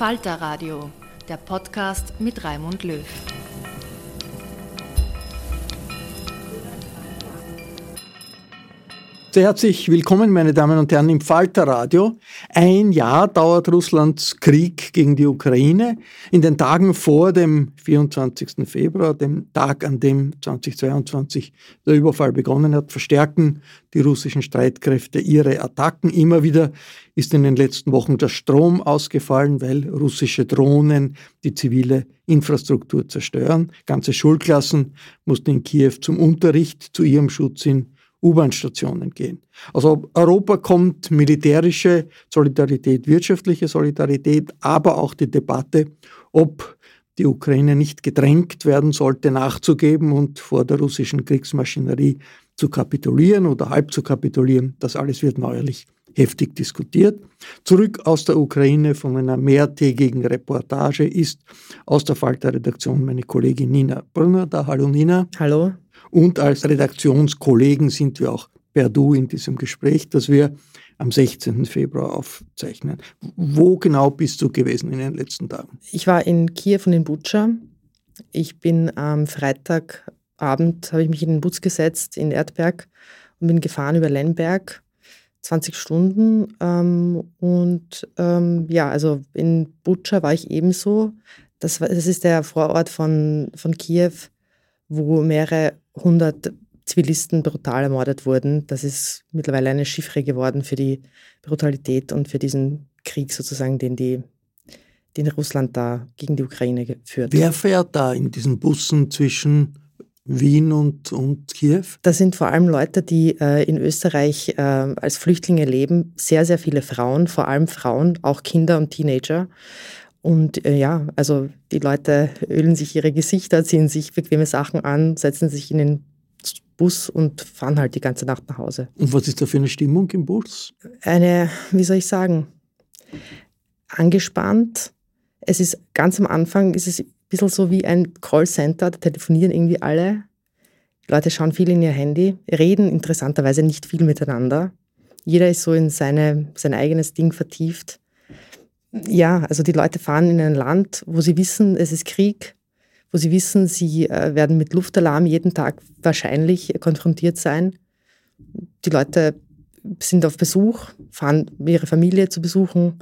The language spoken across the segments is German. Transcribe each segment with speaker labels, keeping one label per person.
Speaker 1: Falter Radio, der Podcast mit Raimund Löw.
Speaker 2: Sehr herzlich willkommen, meine Damen und Herren, im Falterradio. Ein Jahr dauert Russlands Krieg gegen die Ukraine. In den Tagen vor dem 24. Februar, dem Tag, an dem 2022 der Überfall begonnen hat, verstärken die russischen Streitkräfte ihre Attacken. Immer wieder ist in den letzten Wochen der Strom ausgefallen, weil russische Drohnen die zivile Infrastruktur zerstören. Ganze Schulklassen mussten in Kiew zum Unterricht zu ihrem Schutz in U-Bahn-Stationen gehen. Also Europa kommt militärische Solidarität, wirtschaftliche Solidarität, aber auch die Debatte, ob die Ukraine nicht gedrängt werden sollte, nachzugeben und vor der russischen Kriegsmaschinerie zu kapitulieren oder halb zu kapitulieren. Das alles wird neuerlich heftig diskutiert. Zurück aus der Ukraine von einer mehrtägigen Reportage ist aus der Falter-Redaktion meine Kollegin Nina Brunner da. Hallo Nina.
Speaker 3: Hallo.
Speaker 2: Und als Redaktionskollegen sind wir auch per Du in diesem Gespräch, das wir am 16. Februar aufzeichnen. Wo genau bist du gewesen in den letzten Tagen?
Speaker 3: Ich war in Kiew und in Butscha. Ich bin am Freitagabend, habe ich mich in den Bus gesetzt in Erdberg und bin gefahren über Lemberg, 20 Stunden. Ähm, und ähm, ja, also in Butscha war ich ebenso. Das, das ist der Vorort von, von Kiew, wo mehrere 100 Zivilisten brutal ermordet wurden. Das ist mittlerweile eine Chiffre geworden für die Brutalität und für diesen Krieg sozusagen, den, die, den Russland da gegen die Ukraine führt.
Speaker 2: Wer fährt da in diesen Bussen zwischen Wien und, und Kiew?
Speaker 3: Das sind vor allem Leute, die äh, in Österreich äh, als Flüchtlinge leben. Sehr, sehr viele Frauen, vor allem Frauen, auch Kinder und Teenager. Und äh, ja, also die Leute ölen sich ihre Gesichter, ziehen sich bequeme Sachen an, setzen sich in den Bus und fahren halt die ganze Nacht nach Hause.
Speaker 2: Und was ist da für eine Stimmung im Bus?
Speaker 3: Eine, wie soll ich sagen, angespannt. Es ist ganz am Anfang, ist es ein bisschen so wie ein Callcenter, da telefonieren irgendwie alle. Die Leute schauen viel in ihr Handy, reden interessanterweise nicht viel miteinander. Jeder ist so in seine, sein eigenes Ding vertieft. Ja, also die Leute fahren in ein Land, wo sie wissen, es ist Krieg, wo sie wissen, sie äh, werden mit Luftalarm jeden Tag wahrscheinlich konfrontiert sein. Die Leute sind auf Besuch, fahren ihre Familie zu besuchen.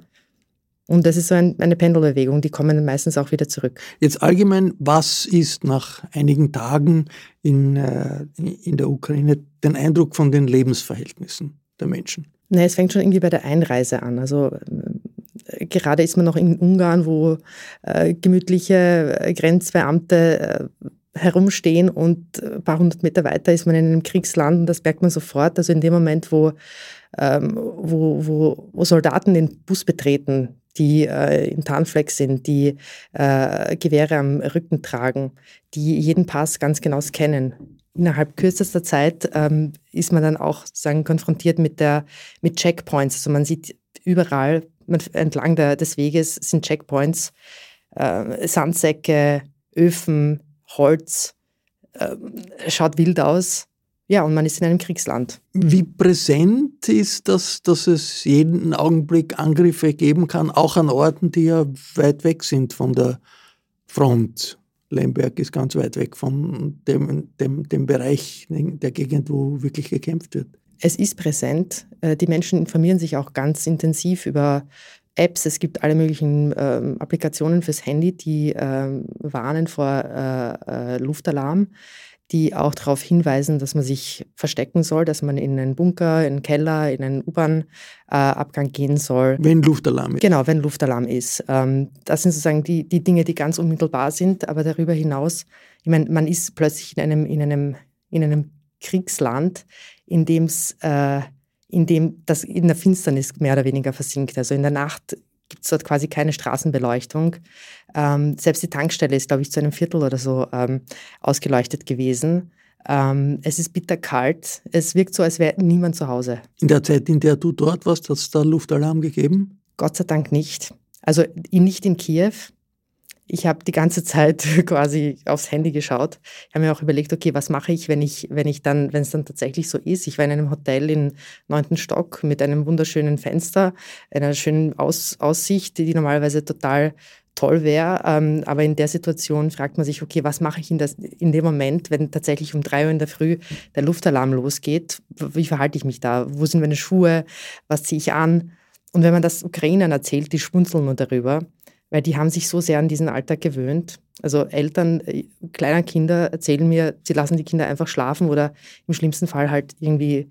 Speaker 3: Und das ist so ein, eine Pendelbewegung, die kommen meistens auch wieder zurück.
Speaker 2: Jetzt allgemein, was ist nach einigen Tagen in, äh, in der Ukraine den Eindruck von den Lebensverhältnissen der Menschen?
Speaker 3: Nee, es fängt schon irgendwie bei der Einreise an. Also gerade ist man noch in Ungarn, wo äh, gemütliche äh, Grenzbeamte äh, herumstehen und ein paar hundert Meter weiter ist man in einem Kriegsland und das merkt man sofort. Also in dem Moment, wo, ähm, wo, wo, wo Soldaten den Bus betreten, die äh, in Tarnfleck sind, die äh, Gewehre am Rücken tragen, die jeden Pass ganz genau scannen. Innerhalb kürzester Zeit ähm, ist man dann auch sozusagen konfrontiert mit, der, mit Checkpoints. Also man sieht überall entlang der, des Weges sind Checkpoints, äh, Sandsäcke, Öfen, Holz, äh, schaut wild aus. Ja, und man ist in einem Kriegsland.
Speaker 2: Wie präsent ist das, dass es jeden Augenblick Angriffe geben kann, auch an Orten, die ja weit weg sind von der Front? Lemberg ist ganz weit weg von dem, dem, dem Bereich der Gegend, wo wirklich gekämpft wird.
Speaker 3: Es ist präsent. Äh, die Menschen informieren sich auch ganz intensiv über Apps, es gibt alle möglichen ähm, Applikationen fürs Handy, die ähm, warnen vor äh, äh, Luftalarm, die auch darauf hinweisen, dass man sich verstecken soll, dass man in einen Bunker, in einen Keller, in einen U-Bahn-Abgang äh, gehen soll.
Speaker 2: Wenn Luftalarm ist.
Speaker 3: Genau, wenn Luftalarm ist. Ähm, das sind sozusagen die, die Dinge, die ganz unmittelbar sind, aber darüber hinaus, ich meine, man ist plötzlich in einem, in einem, in einem Kriegsland, in dem es äh, in dem das in der Finsternis mehr oder weniger versinkt. Also in der Nacht gibt es dort quasi keine Straßenbeleuchtung. Ähm, selbst die Tankstelle ist, glaube ich, zu einem Viertel oder so ähm, ausgeleuchtet gewesen. Ähm, es ist bitterkalt. Es wirkt so, als wäre niemand zu Hause.
Speaker 2: In der Zeit, in der du dort warst, hat es da Luftalarm gegeben?
Speaker 3: Gott sei Dank nicht. Also nicht in Kiew. Ich habe die ganze Zeit quasi aufs Handy geschaut. Ich habe mir auch überlegt, okay, was mache ich, wenn ich, wenn ich dann, wenn es dann tatsächlich so ist. Ich war in einem Hotel im neunten Stock mit einem wunderschönen Fenster, einer schönen Aus Aussicht, die normalerweise total toll wäre. Ähm, aber in der Situation fragt man sich, okay, was mache ich in, das, in dem Moment, wenn tatsächlich um drei Uhr in der Früh der Luftalarm losgeht? Wie verhalte ich mich da? Wo sind meine Schuhe? Was ziehe ich an? Und wenn man das Ukrainern erzählt, die schmunzeln nur darüber weil die haben sich so sehr an diesen Alltag gewöhnt. Also Eltern äh, kleiner Kinder erzählen mir, sie lassen die Kinder einfach schlafen oder im schlimmsten Fall halt irgendwie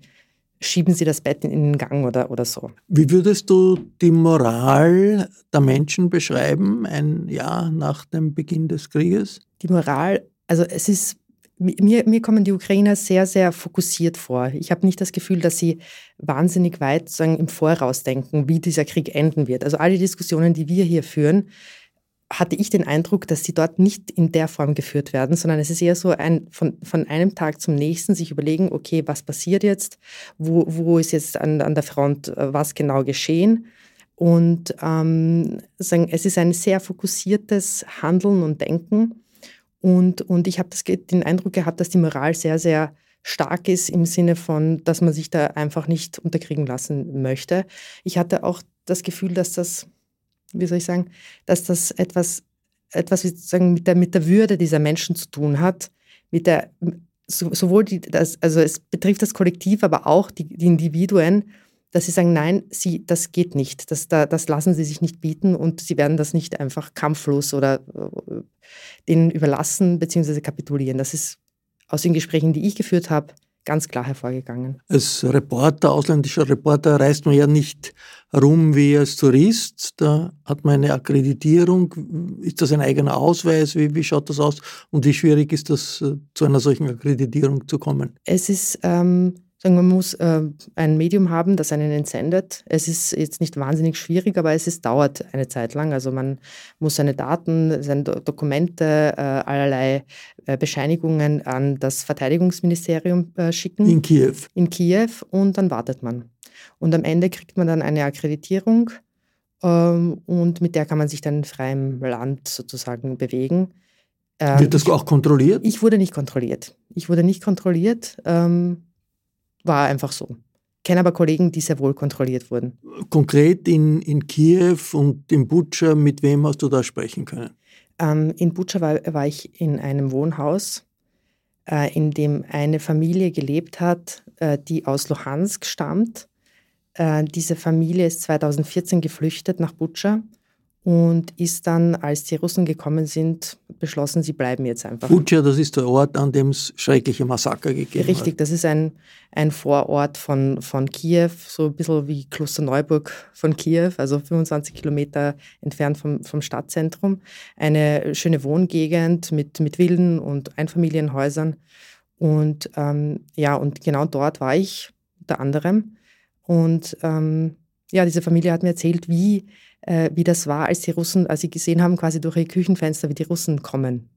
Speaker 3: schieben sie das Bett in den Gang oder, oder so.
Speaker 2: Wie würdest du die Moral der Menschen beschreiben, ein Jahr nach dem Beginn des Krieges?
Speaker 3: Die Moral, also es ist mir, mir kommen die Ukrainer sehr, sehr fokussiert vor. Ich habe nicht das Gefühl, dass sie wahnsinnig weit sagen, im Voraus denken, wie dieser Krieg enden wird. Also alle Diskussionen, die wir hier führen, hatte ich den Eindruck, dass sie dort nicht in der Form geführt werden, sondern es ist eher so ein von, von einem Tag zum nächsten sich überlegen, okay, was passiert jetzt, wo, wo ist jetzt an, an der Front äh, was genau geschehen. Und ähm, sagen, es ist ein sehr fokussiertes Handeln und Denken. Und, und ich habe den Eindruck gehabt, dass die Moral sehr, sehr stark ist im Sinne von, dass man sich da einfach nicht unterkriegen lassen möchte. Ich hatte auch das Gefühl, dass das, wie soll ich sagen, dass das etwas, etwas sozusagen mit der, mit der Würde dieser Menschen zu tun hat, mit der, sowohl die, das, also es betrifft das Kollektiv, aber auch die, die Individuen, dass sie sagen, nein, sie, das geht nicht, das, das lassen sie sich nicht bieten und sie werden das nicht einfach kampflos oder äh, denen überlassen bzw. kapitulieren. Das ist aus den Gesprächen, die ich geführt habe, ganz klar hervorgegangen.
Speaker 2: Als Reporter, ausländischer Reporter, reist man ja nicht rum wie als Tourist. Da hat man eine Akkreditierung. Ist das ein eigener Ausweis? Wie, wie schaut das aus? Und wie schwierig ist das, äh, zu einer solchen Akkreditierung zu kommen?
Speaker 3: Es ist ähm, Sagen, man muss äh, ein Medium haben, das einen entsendet. Es ist jetzt nicht wahnsinnig schwierig, aber es ist, dauert eine Zeit lang. Also man muss seine Daten, seine Dokumente, äh, allerlei äh, Bescheinigungen an das Verteidigungsministerium äh, schicken.
Speaker 2: In Kiew.
Speaker 3: In Kiew und dann wartet man. Und am Ende kriegt man dann eine Akkreditierung ähm, und mit der kann man sich dann in freiem Land sozusagen bewegen.
Speaker 2: Ähm, Wird das auch kontrolliert?
Speaker 3: Ich wurde nicht kontrolliert. Ich wurde nicht kontrolliert. Ähm, war einfach so. Kenne aber Kollegen, die sehr wohl kontrolliert wurden.
Speaker 2: Konkret in, in Kiew und in Butscha, mit wem hast du da sprechen können?
Speaker 3: Ähm, in Butscha war, war, ich in einem Wohnhaus, äh, in dem eine Familie gelebt hat, äh, die aus Luhansk stammt. Äh, diese Familie ist 2014 geflüchtet nach Butscha und ist dann, als die Russen gekommen sind, beschlossen, sie bleiben jetzt einfach.
Speaker 2: Butscha, das ist der Ort, an dem es schreckliche Massaker gegeben
Speaker 3: Richtig, hat. Richtig, das ist ein, ein Vorort von, von Kiew, so ein bisschen wie Klosterneuburg von Kiew, also 25 Kilometer entfernt vom, vom Stadtzentrum. Eine schöne Wohngegend mit, mit Villen und Einfamilienhäusern. Und ähm, ja, und genau dort war ich unter anderem. Und ähm, ja, diese Familie hat mir erzählt, wie äh, wie das war, als die Russen, als sie gesehen haben, quasi durch ihr Küchenfenster, wie die Russen kommen.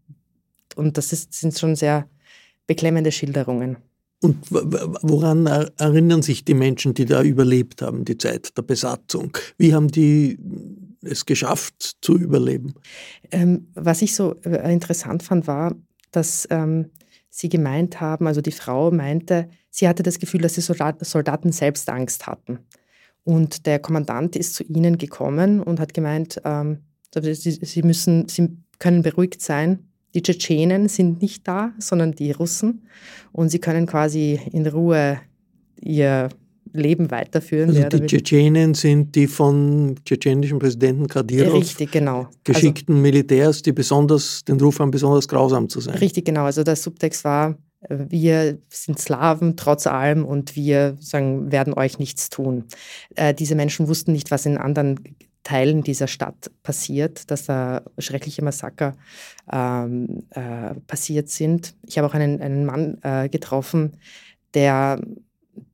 Speaker 3: Und das ist, sind schon sehr beklemmende Schilderungen.
Speaker 2: Und woran erinnern sich die Menschen, die da überlebt haben, die Zeit der Besatzung? Wie haben die es geschafft zu überleben?
Speaker 3: Ähm, was ich so äh, interessant fand, war, dass ähm, sie gemeint haben, also die Frau meinte, sie hatte das Gefühl, dass die Soldaten selbst Angst hatten. Und der Kommandant ist zu ihnen gekommen und hat gemeint, ähm, sie, sie, müssen, sie können beruhigt sein. Die Tschetschenen sind nicht da, sondern die Russen. Und sie können quasi in Ruhe ihr Leben weiterführen.
Speaker 2: Also die Tschetschenen sind die von tschetschenischen Präsidenten Kadyrov
Speaker 3: Richtig, genau.
Speaker 2: geschickten also, Militärs, die besonders den Ruf haben, besonders grausam zu sein.
Speaker 3: Richtig, genau. Also der Subtext war, wir sind Slawen trotz allem und wir sagen, werden euch nichts tun. Äh, diese Menschen wussten nicht, was in anderen Teilen dieser Stadt passiert, dass da schreckliche Massaker ähm, äh, passiert sind. Ich habe auch einen, einen Mann äh, getroffen, der,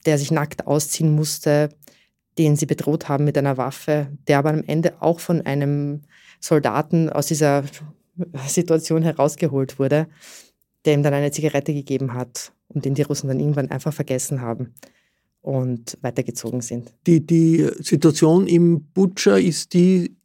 Speaker 3: der sich nackt ausziehen musste, den sie bedroht haben mit einer Waffe, der aber am Ende auch von einem Soldaten aus dieser Situation herausgeholt wurde der ihm dann eine Zigarette gegeben hat und den die Russen dann irgendwann einfach vergessen haben und weitergezogen sind.
Speaker 2: Die, die Situation im Butscha ist die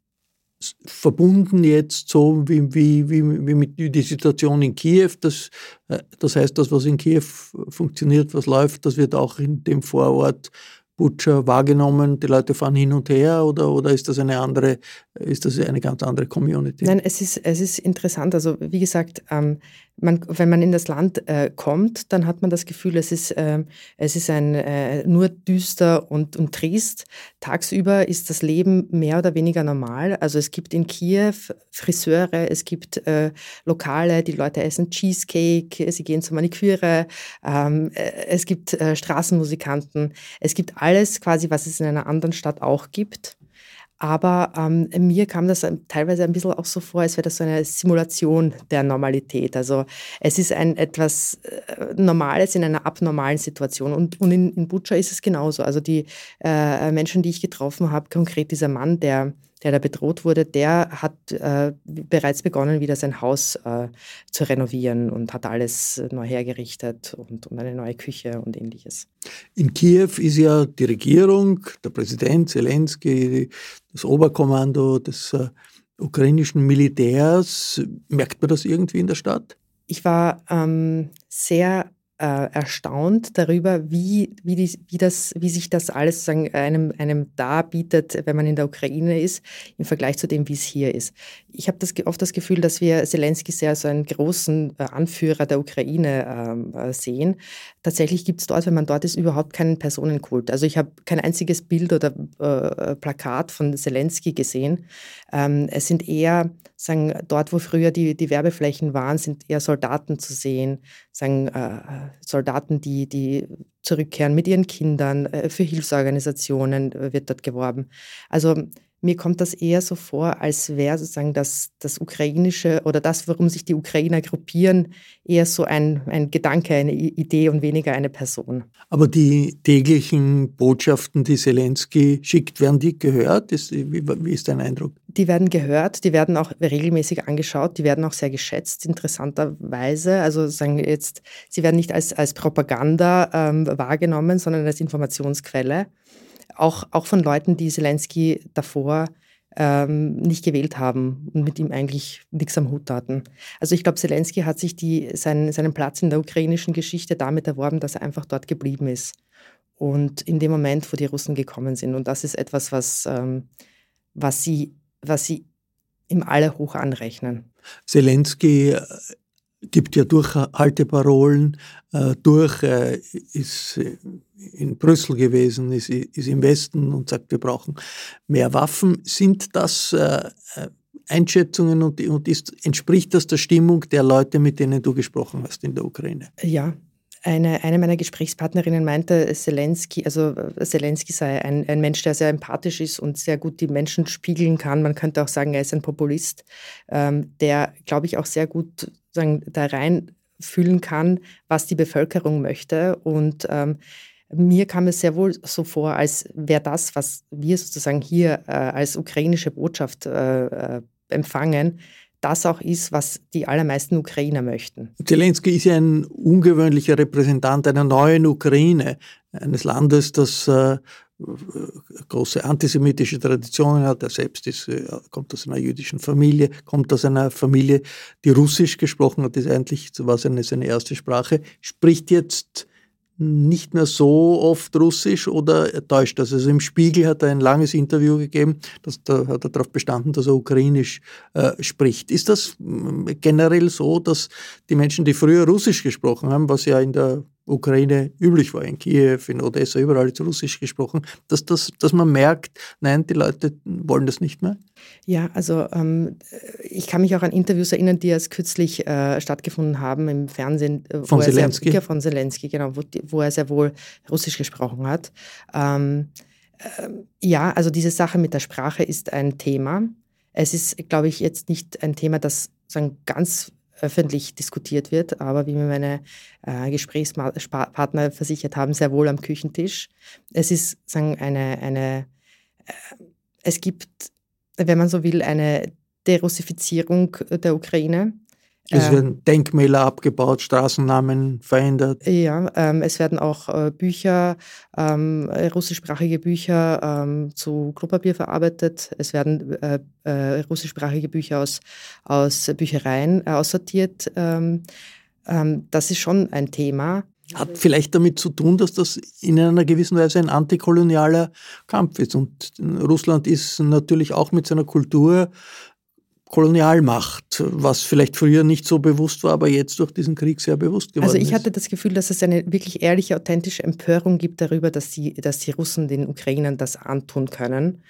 Speaker 2: verbunden jetzt so wie, wie, wie, wie mit die Situation in Kiew. Das, äh, das heißt, das, was in Kiew funktioniert, was läuft, das wird auch in dem Vorort Butcher wahrgenommen? Die Leute fahren hin und her oder, oder ist das eine andere, ist das eine ganz andere Community?
Speaker 3: Nein, es ist, es ist interessant. Also wie gesagt, ähm, man, wenn man in das Land äh, kommt, dann hat man das Gefühl, es ist, äh, es ist ein, äh, nur düster und, und trist. Tagsüber ist das Leben mehr oder weniger normal. Also es gibt in Kiew Friseure, es gibt äh, Lokale, die Leute essen Cheesecake, sie gehen zur Maniküre, ähm, äh, es gibt äh, Straßenmusikanten, es gibt alles quasi, was es in einer anderen Stadt auch gibt. Aber ähm, mir kam das teilweise ein bisschen auch so vor, als wäre das so eine Simulation der Normalität. Also es ist ein etwas äh, Normales in einer abnormalen Situation. Und, und in, in Butscha ist es genauso. Also die äh, Menschen, die ich getroffen habe, konkret dieser Mann, der der da bedroht wurde, der hat äh, bereits begonnen, wieder sein Haus äh, zu renovieren und hat alles neu hergerichtet und, und, eine neue Küche und ähnliches.
Speaker 2: In Kiew ist ja die Regierung, der Präsident Zelensky, das Oberkommando des äh, ukrainischen Militärs. Merkt man das irgendwie in der Stadt?
Speaker 3: Ich war ähm, sehr äh, erstaunt darüber, wie, wie, die, wie, das, wie sich das alles sagen, einem, einem darbietet, wenn man in der Ukraine ist, im Vergleich zu dem, wie es hier ist. Ich habe das, oft das Gefühl, dass wir Zelensky sehr als einen großen äh, Anführer der Ukraine ähm, äh, sehen. Tatsächlich gibt es dort, wenn man dort ist, überhaupt keinen Personenkult. Also ich habe kein einziges Bild oder äh, Plakat von Zelensky gesehen. Ähm, es sind eher, sagen, dort, wo früher die, die Werbeflächen waren, sind eher Soldaten zu sehen, sagen, äh, Soldaten, die, die zurückkehren mit ihren Kindern, äh, für Hilfsorganisationen äh, wird dort geworben. Also mir kommt das eher so vor, als wäre sozusagen das, das ukrainische oder das, warum sich die Ukrainer gruppieren, eher so ein, ein Gedanke, eine Idee und weniger eine Person.
Speaker 2: Aber die täglichen Botschaften, die Zelensky schickt, werden die gehört? Ist, wie, wie ist dein Eindruck?
Speaker 3: Die werden gehört, die werden auch regelmäßig angeschaut, die werden auch sehr geschätzt, interessanterweise. Also sagen jetzt, sie werden nicht als, als Propaganda ähm, wahrgenommen, sondern als Informationsquelle auch, auch von Leuten, die Zelensky davor ähm, nicht gewählt haben und mit ihm eigentlich nichts am Hut hatten. Also ich glaube, Zelensky hat sich die, seinen, seinen Platz in der ukrainischen Geschichte damit erworben, dass er einfach dort geblieben ist. Und in dem Moment, wo die Russen gekommen sind. Und das ist etwas, was, ähm, was, sie, was sie ihm alle hoch anrechnen.
Speaker 2: Zelensky gibt ja Durchhalteparolen, äh, durch, äh, ist äh, in Brüssel gewesen, ist, ist im Westen und sagt, wir brauchen mehr Waffen. Sind das äh, Einschätzungen und, und ist, entspricht das der Stimmung der Leute, mit denen du gesprochen hast in der Ukraine?
Speaker 3: Ja, eine, eine meiner Gesprächspartnerinnen meinte, Zelensky, also Zelensky sei ein, ein Mensch, der sehr empathisch ist und sehr gut die Menschen spiegeln kann. Man könnte auch sagen, er ist ein Populist, ähm, der, glaube ich, auch sehr gut sagen, da reinfühlen kann, was die Bevölkerung möchte. Und ähm, mir kam es sehr wohl so vor, als wäre das, was wir sozusagen hier äh, als ukrainische Botschaft äh, äh empfangen, das auch ist, was die allermeisten Ukrainer möchten.
Speaker 2: Zelensky ist ja ein ungewöhnlicher Repräsentant einer neuen Ukraine, eines Landes, das äh, große antisemitische Traditionen hat. Er selbst ist, äh, kommt aus einer jüdischen Familie, kommt aus einer Familie, die Russisch gesprochen hat, ist eigentlich war seine, seine erste Sprache, spricht jetzt nicht mehr so oft Russisch oder täuscht das? Also im Spiegel hat er ein langes Interview gegeben, das, da hat er darauf bestanden, dass er Ukrainisch äh, spricht. Ist das generell so, dass die Menschen, die früher Russisch gesprochen haben, was ja in der Ukraine üblich war, in Kiew, in Odessa, überall ist Russisch gesprochen, dass, das, dass man merkt, nein, die Leute wollen das nicht mehr?
Speaker 3: Ja, also ähm, ich kann mich auch an Interviews erinnern, die erst kürzlich äh, stattgefunden haben im Fernsehen.
Speaker 2: Äh, von Zelensky?
Speaker 3: Sehr, von Zelensky, genau, wo, wo, er sehr wohl Russisch gesprochen hat. Ähm, äh, ja, also diese Sache mit der Sprache ist ein Thema. Es ist, glaube ich, jetzt nicht ein Thema, das sagen, ganz öffentlich diskutiert wird, aber wie mir meine äh, Gesprächspartner versichert haben, sehr wohl am Küchentisch. Es ist sagen, eine, eine äh, es gibt, wenn man so will, eine Derussifizierung der Ukraine.
Speaker 2: Es ähm, werden Denkmäler abgebaut, Straßennamen verändert.
Speaker 3: Ja, ähm, es werden auch äh, Bücher, ähm, russischsprachige Bücher ähm, zu Klopapier verarbeitet. Es werden äh, äh, russischsprachige Bücher aus, aus Büchereien aussortiert. Ähm, ähm, das ist schon ein Thema.
Speaker 2: Hat vielleicht damit zu tun, dass das in einer gewissen Weise ein antikolonialer Kampf ist. Und Russland ist natürlich auch mit seiner Kultur Kolonialmacht, was vielleicht früher nicht so bewusst war, aber jetzt durch diesen Krieg sehr bewusst geworden ist.
Speaker 3: Also ich hatte das Gefühl, dass es eine wirklich ehrliche, authentische Empörung gibt darüber, dass die, dass die Russen den Ukrainern das antun können.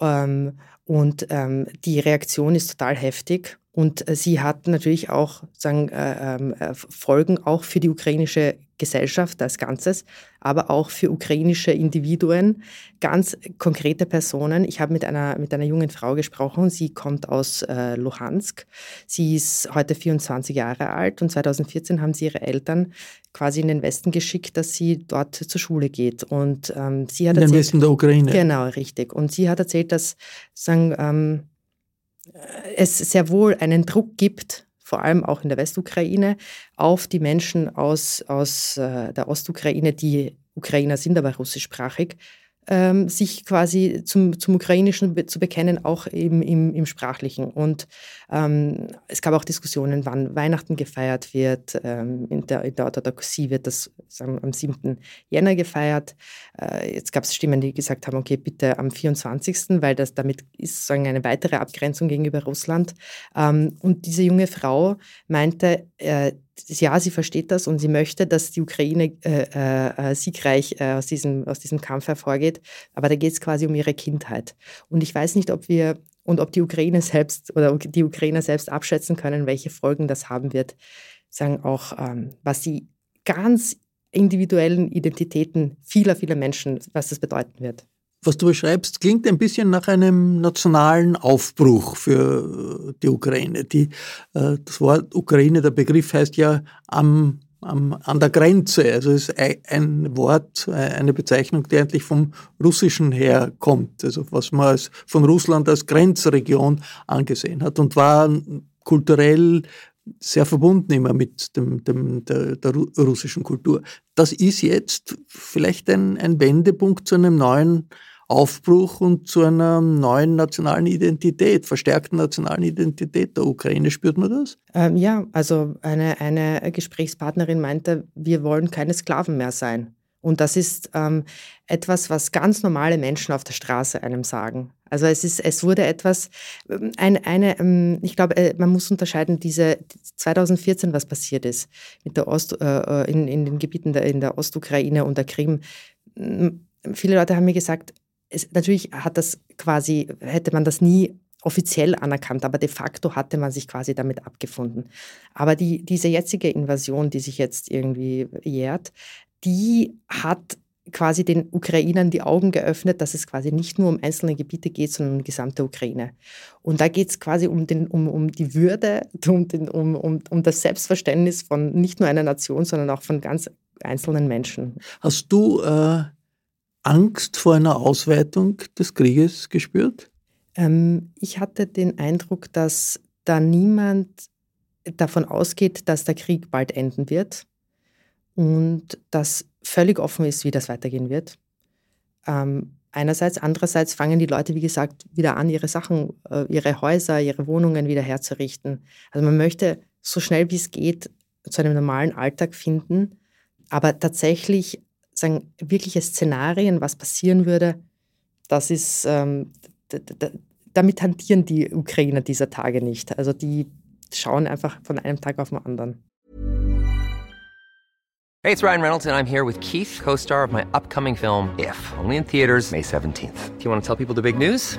Speaker 3: Ähm, und ähm, die Reaktion ist total heftig. Und äh, sie hat natürlich auch sagen, äh, ähm, äh, Folgen auch für die ukrainische Gesellschaft als Ganzes, aber auch für ukrainische Individuen, ganz konkrete Personen. Ich habe mit einer, mit einer jungen Frau gesprochen, sie kommt aus äh, Luhansk. Sie ist heute 24 Jahre alt und 2014 haben sie ihre Eltern quasi in den Westen geschickt, dass sie dort zur Schule geht. Und ähm, sie hat
Speaker 2: in den Westen der Ukraine.
Speaker 3: Genau, richtig. Und sie hat erzählt, dass sagen, ähm, es sehr wohl einen Druck gibt, vor allem auch in der Westukraine, auf die Menschen aus, aus äh, der Ostukraine, die Ukrainer sind, aber russischsprachig, ähm, sich quasi zum, zum Ukrainischen zu bekennen, auch eben im, im Sprachlichen. Und ähm, es gab auch Diskussionen, wann Weihnachten gefeiert wird. Ähm, in, der, in der Orthodoxie wird das sagen, am 7. Jänner gefeiert. Äh, jetzt gab es Stimmen, die gesagt haben, okay, bitte am 24., weil das damit ist sagen, eine weitere Abgrenzung gegenüber Russland. Ähm, und diese junge Frau meinte, äh, ja, sie versteht das und sie möchte, dass die Ukraine äh, äh, äh, siegreich äh, aus, diesem, aus diesem Kampf hervorgeht. Aber da geht es quasi um ihre Kindheit. Und ich weiß nicht, ob wir und ob die Ukraine selbst oder die Ukrainer selbst abschätzen können, welche Folgen das haben wird, sagen auch, ähm, was die ganz individuellen Identitäten vieler, vieler Menschen, was das bedeuten wird
Speaker 2: was du beschreibst, klingt ein bisschen nach einem nationalen Aufbruch für äh, die Ukraine. Die, äh, das Wort Ukraine, der Begriff heißt ja am, am, an der Grenze. Also es ist ein Wort, äh, eine Bezeichnung, die eigentlich vom Russischen herkommt. Also was man als, von Russland als Grenzregion angesehen hat und war kulturell sehr verbunden immer mit dem, dem, der, der russischen Kultur. Das ist jetzt vielleicht ein, ein Wendepunkt zu einem neuen Aufbruch und zu einer neuen nationalen Identität, verstärkten nationalen Identität der Ukraine. Spürt man das?
Speaker 3: Ähm, ja, also eine, eine Gesprächspartnerin meinte, wir wollen keine Sklaven mehr sein. Und das ist ähm, etwas, was ganz normale Menschen auf der Straße einem sagen. Also es ist, es wurde etwas, ähm, ein, eine, ähm, ich glaube, äh, man muss unterscheiden, diese 2014, was passiert ist mit der Ost, äh, äh, in, in den Gebieten der, in der Ostukraine und der Krim. Viele Leute haben mir gesagt, es, natürlich hat das quasi, hätte man das nie offiziell anerkannt, aber de facto hatte man sich quasi damit abgefunden. Aber die, diese jetzige Invasion, die sich jetzt irgendwie jährt, die hat quasi den Ukrainern die Augen geöffnet, dass es quasi nicht nur um einzelne Gebiete geht, sondern um die gesamte Ukraine. Und da geht es quasi um, den, um, um die Würde, um, den, um, um, um das Selbstverständnis von nicht nur einer Nation, sondern auch von ganz einzelnen Menschen.
Speaker 2: Hast du äh, Angst vor einer Ausweitung des Krieges gespürt?
Speaker 3: Ähm, ich hatte den Eindruck, dass da niemand davon ausgeht, dass der Krieg bald enden wird und dass völlig offen ist, wie das weitergehen wird. Ähm, einerseits, andererseits fangen die Leute, wie gesagt, wieder an, ihre Sachen, äh, ihre Häuser, ihre Wohnungen wieder herzurichten. Also man möchte so schnell wie es geht zu einem normalen Alltag finden, aber tatsächlich sagen, wirkliche Szenarien, was passieren würde, das ist, ähm, damit hantieren die Ukrainer dieser Tage nicht. Also die schauen einfach von einem Tag auf den anderen.
Speaker 4: Hey, it's Ryan Reynolds and I'm here with Keith, co-star of my upcoming film If, only in theaters May 17th. Do you want to tell people the big news?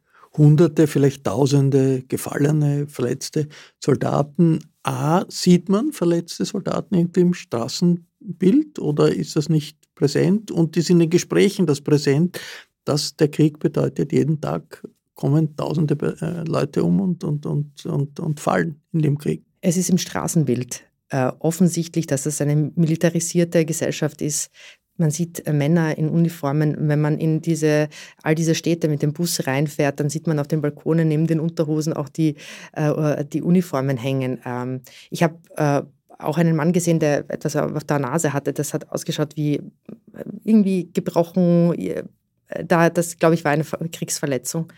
Speaker 2: Hunderte, vielleicht Tausende gefallene, verletzte Soldaten. A, sieht man verletzte Soldaten irgendwie im Straßenbild oder ist das nicht präsent? Und ist in den Gesprächen das präsent, dass der Krieg bedeutet, jeden Tag kommen tausende äh, Leute um und, und, und, und, und fallen in dem Krieg?
Speaker 3: Es ist im Straßenbild äh, offensichtlich, dass es eine militarisierte Gesellschaft ist, man sieht äh, Männer in Uniformen. Wenn man in diese, all diese Städte mit dem Bus reinfährt, dann sieht man auf den Balkonen neben den Unterhosen auch die, äh, die Uniformen hängen. Ähm, ich habe äh, auch einen Mann gesehen, der etwas auf der Nase hatte. Das hat ausgeschaut wie äh, irgendwie gebrochen. Äh, da, das, glaube ich, war eine Kriegsverletzung.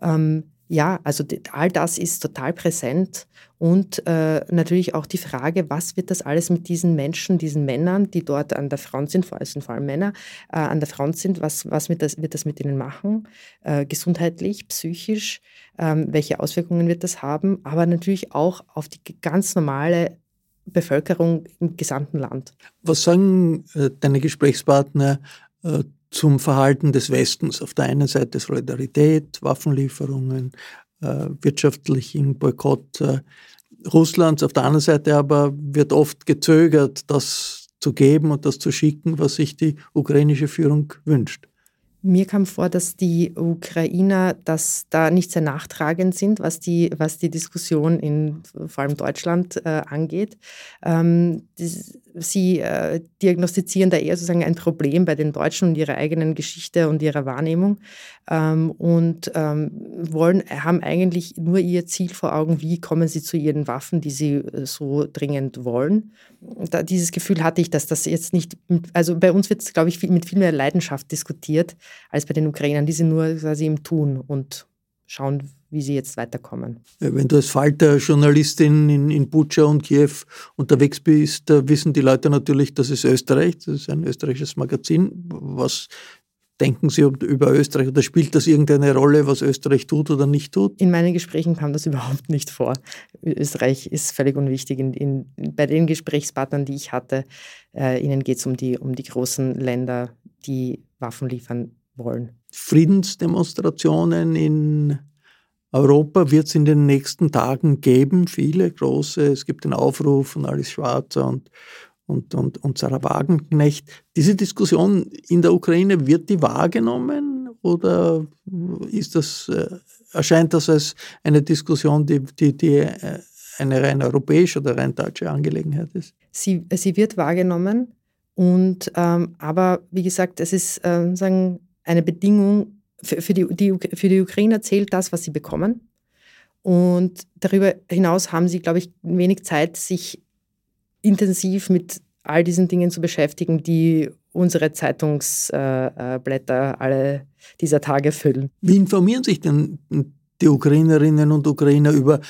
Speaker 3: Ähm, ja, also all das ist total präsent. Und äh, natürlich auch die Frage, was wird das alles mit diesen Menschen, diesen Männern, die dort an der Front sind, vor allem, vor allem Männer, äh, an der Front sind, was, was wird, das, wird das mit ihnen machen, äh, gesundheitlich, psychisch, ähm, welche Auswirkungen wird das haben, aber natürlich auch auf die ganz normale Bevölkerung im gesamten Land.
Speaker 2: Was sagen äh, deine Gesprächspartner äh, zum Verhalten des Westens. Auf der einen Seite Solidarität, Waffenlieferungen, äh, wirtschaftlichen Boykott äh, Russlands. Auf der anderen Seite aber wird oft gezögert, das zu geben und das zu schicken, was sich die ukrainische Führung wünscht.
Speaker 3: Mir kam vor, dass die Ukrainer dass da nicht sehr nachtragend sind, was die, was die Diskussion in vor allem Deutschland äh, angeht. Ähm, die, sie äh, diagnostizieren da eher sozusagen ein Problem bei den Deutschen und ihrer eigenen Geschichte und ihrer Wahrnehmung ähm, und ähm, wollen, haben eigentlich nur ihr Ziel vor Augen, wie kommen sie zu ihren Waffen, die sie äh, so dringend wollen. Da, dieses Gefühl hatte ich, dass das jetzt nicht, also bei uns wird es, glaube ich, viel, mit viel mehr Leidenschaft diskutiert als bei den Ukrainern. Die sind nur quasi im Tun und schauen, wie sie jetzt weiterkommen.
Speaker 2: Wenn du als Falter-Journalistin in, in Bucha und Kiew unterwegs bist, da wissen die Leute natürlich, das ist Österreich, das ist ein österreichisches Magazin. Was denken Sie über Österreich oder spielt das irgendeine Rolle, was Österreich tut oder nicht tut?
Speaker 3: In meinen Gesprächen kam das überhaupt nicht vor. Österreich ist völlig unwichtig. In, in, bei den Gesprächspartnern, die ich hatte, äh, ihnen geht es um die, um die großen Länder, die Waffen liefern wollen.
Speaker 2: Friedensdemonstrationen in Europa wird es in den nächsten Tagen geben, viele große. Es gibt den Aufruf von Alice Schwarzer und, und, und, und Sarah Wagenknecht. Diese Diskussion in der Ukraine, wird die wahrgenommen oder ist das, äh, erscheint das als eine Diskussion, die, die, die äh, eine rein europäische oder rein deutsche Angelegenheit ist?
Speaker 3: Sie, sie wird wahrgenommen. Und, ähm, aber wie gesagt, es ist, äh, sagen, eine Bedingung, für, für, die, die, für die Ukrainer zählt das, was sie bekommen. Und darüber hinaus haben sie, glaube ich, wenig Zeit, sich intensiv mit all diesen Dingen zu beschäftigen, die unsere Zeitungsblätter äh, alle dieser Tage füllen.
Speaker 2: Wie informieren sich denn die Ukrainerinnen und Ukrainer über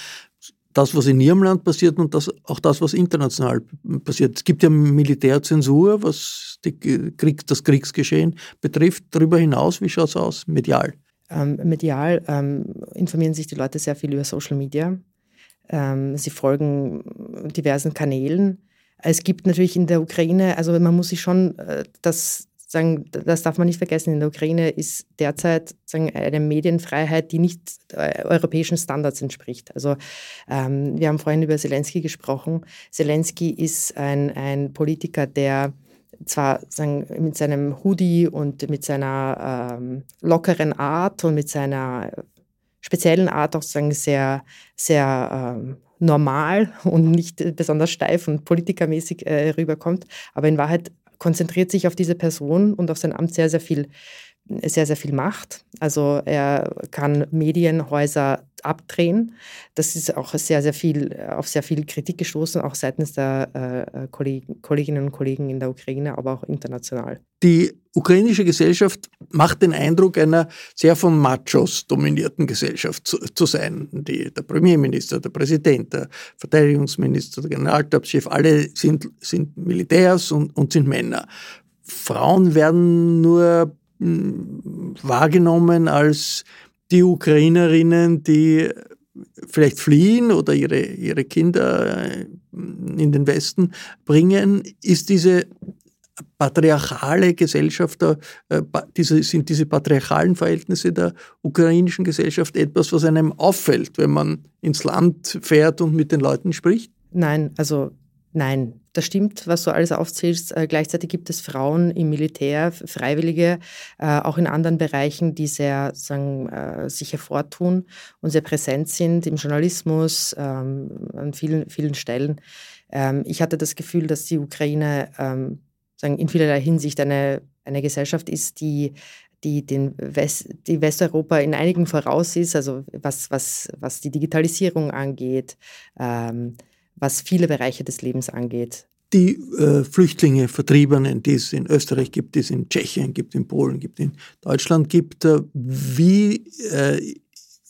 Speaker 2: das, was in ihrem Land passiert und das, auch das, was international passiert. Es gibt ja Militärzensur, was Krieg, das Kriegsgeschehen betrifft. Darüber hinaus, wie schaut es aus, medial?
Speaker 3: Ähm, medial ähm, informieren sich die Leute sehr viel über Social Media. Ähm, sie folgen diversen Kanälen. Es gibt natürlich in der Ukraine, also man muss sich schon äh, das sagen, das darf man nicht vergessen, in der Ukraine ist derzeit sagen, eine Medienfreiheit, die nicht äh, europäischen Standards entspricht. Also ähm, wir haben vorhin über Zelensky gesprochen. Zelensky ist ein, ein Politiker, der zwar sagen, mit seinem Hoodie und mit seiner ähm, lockeren Art und mit seiner speziellen Art auch sagen, sehr, sehr ähm, normal und nicht besonders steif und politikermäßig äh, rüberkommt, aber in Wahrheit konzentriert sich auf diese Person und auf sein Amt sehr, sehr viel, sehr, sehr viel Macht. Also er kann Medienhäuser abdrehen. Das ist auch sehr, sehr viel, auf sehr viel Kritik gestoßen, auch seitens der äh, Kolleginnen und Kollegen in der Ukraine, aber auch international.
Speaker 2: Die ukrainische Gesellschaft macht den Eindruck einer sehr von Machos dominierten Gesellschaft zu, zu sein. Die, der Premierminister, der Präsident, der Verteidigungsminister, der Generalstabschef, alle sind, sind Militärs und, und sind Männer. Frauen werden nur wahrgenommen als die Ukrainerinnen, die vielleicht fliehen oder ihre, ihre Kinder in den Westen bringen, ist diese patriarchale Gesellschaft, äh, sind diese patriarchalen Verhältnisse der ukrainischen Gesellschaft etwas, was einem auffällt, wenn man ins Land fährt und mit den Leuten spricht?
Speaker 3: Nein, also Nein, das stimmt, was du alles aufzählst. Äh, gleichzeitig gibt es Frauen im Militär, Freiwillige, äh, auch in anderen Bereichen, die sehr sagen, äh, sich hervortun und sehr präsent sind im Journalismus, ähm, an vielen, vielen Stellen. Ähm, ich hatte das Gefühl, dass die Ukraine ähm, sagen, in vielerlei Hinsicht eine, eine Gesellschaft ist, die die den West, die Westeuropa in einigen voraus ist, also was, was, was die Digitalisierung angeht, was viele Bereiche des Lebens angeht.
Speaker 2: Die äh, Flüchtlinge, Vertriebenen, die es in Österreich gibt, die es in Tschechien gibt, in Polen gibt, in Deutschland gibt, äh, wie, äh,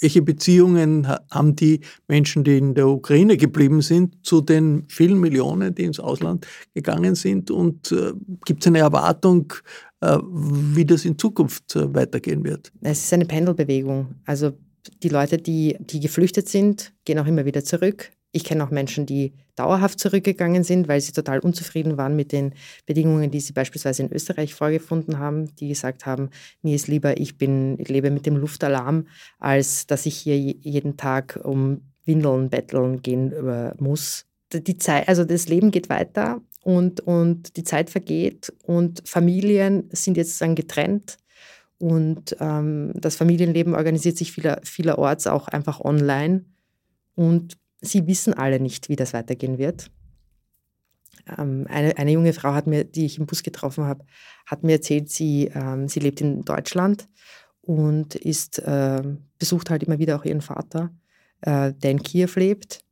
Speaker 2: welche Beziehungen haben die Menschen, die in der Ukraine geblieben sind, zu den vielen Millionen, die ins Ausland gegangen sind? Und äh, gibt es eine Erwartung, äh, wie das in Zukunft weitergehen wird?
Speaker 3: Es ist eine Pendelbewegung. Also die Leute, die, die geflüchtet sind, gehen auch immer wieder zurück. Ich kenne auch Menschen, die dauerhaft zurückgegangen sind, weil sie total unzufrieden waren mit den Bedingungen, die sie beispielsweise in Österreich vorgefunden haben, die gesagt haben, mir ist lieber, ich bin, ich lebe mit dem Luftalarm, als dass ich hier jeden Tag um Windeln betteln gehen äh, muss. Die Zeit, also das Leben geht weiter und, und die Zeit vergeht und Familien sind jetzt dann getrennt. Und ähm, das Familienleben organisiert sich vieler, vielerorts auch einfach online. Und sie wissen alle nicht, wie das weitergehen wird. Ähm, eine, eine, junge Frau hat mir, die ich im Bus getroffen habe, hat mir erzählt, sie, ähm, sie lebt in Deutschland und ist, äh, besucht halt immer wieder auch ihren Vater, äh, der in Kiew lebt.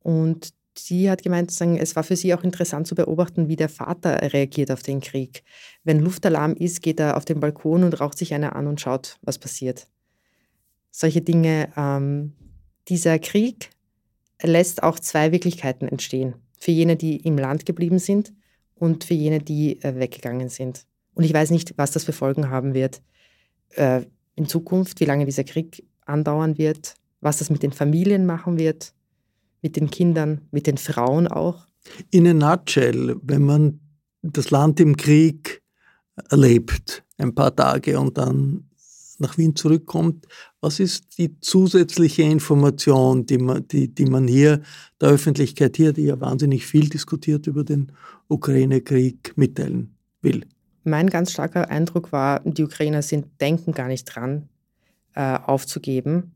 Speaker 3: Und sie hat gemeint, es war für sie auch interessant zu beobachten, wie der Vater reagiert auf den Krieg. Wenn Luftalarm ist, geht er auf den Balkon und raucht sich einer an und schaut, was passiert. Solche Dinge. Ähm, dieser Krieg lässt auch zwei Wirklichkeiten entstehen. Für jene, die im Land geblieben sind und für jene, die äh, weggegangen sind. Und ich weiß nicht, was das für Folgen haben wird äh, in Zukunft, wie lange dieser Krieg andauern wird, was das mit den Familien machen wird, mit den Kindern, mit den Frauen auch.
Speaker 2: In a nutshell, wenn man das Land im Krieg erlebt, ein paar Tage und dann nach Wien zurückkommt, was ist die zusätzliche Information, die man, die, die man hier der Öffentlichkeit hier, die ja wahnsinnig viel diskutiert über den Ukraine-Krieg, mitteilen will?
Speaker 3: Mein ganz starker Eindruck war, die Ukrainer sind, denken gar nicht dran, äh, aufzugeben.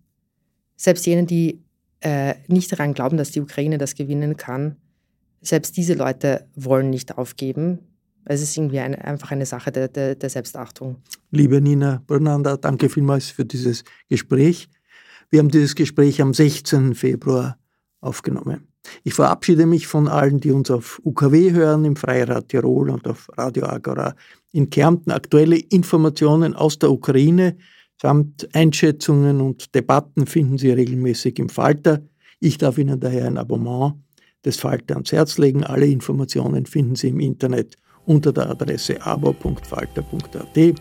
Speaker 3: Selbst jene, die äh, nicht daran glauben, dass die Ukraine das gewinnen kann, selbst diese Leute wollen nicht aufgeben. Es ist irgendwie eine, einfach eine Sache der, der, der Selbstachtung.
Speaker 2: Liebe Nina Brunnander, danke vielmals für dieses Gespräch. Wir haben dieses Gespräch am 16. Februar aufgenommen. Ich verabschiede mich von allen, die uns auf UKW hören, im Freirad Tirol und auf Radio Agora in Kärnten. Aktuelle Informationen aus der Ukraine samt Einschätzungen und Debatten finden Sie regelmäßig im Falter. Ich darf Ihnen daher ein Abonnement des Falter ans Herz legen. Alle Informationen finden Sie im Internet unter der Adresse abo.falter.at.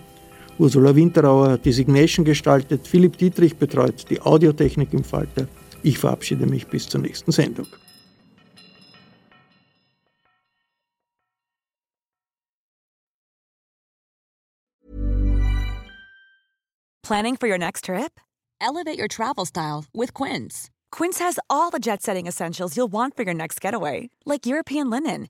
Speaker 2: Ursula Winterauer hat die Signation gestaltet, Philipp Dietrich betreut die Audiotechnik im Falter. Ich verabschiede mich bis zur nächsten Sendung.
Speaker 5: Planning for your next trip? Elevate your travel style with Quince. Quince has all the jet setting essentials you'll want for your next getaway, like European linen,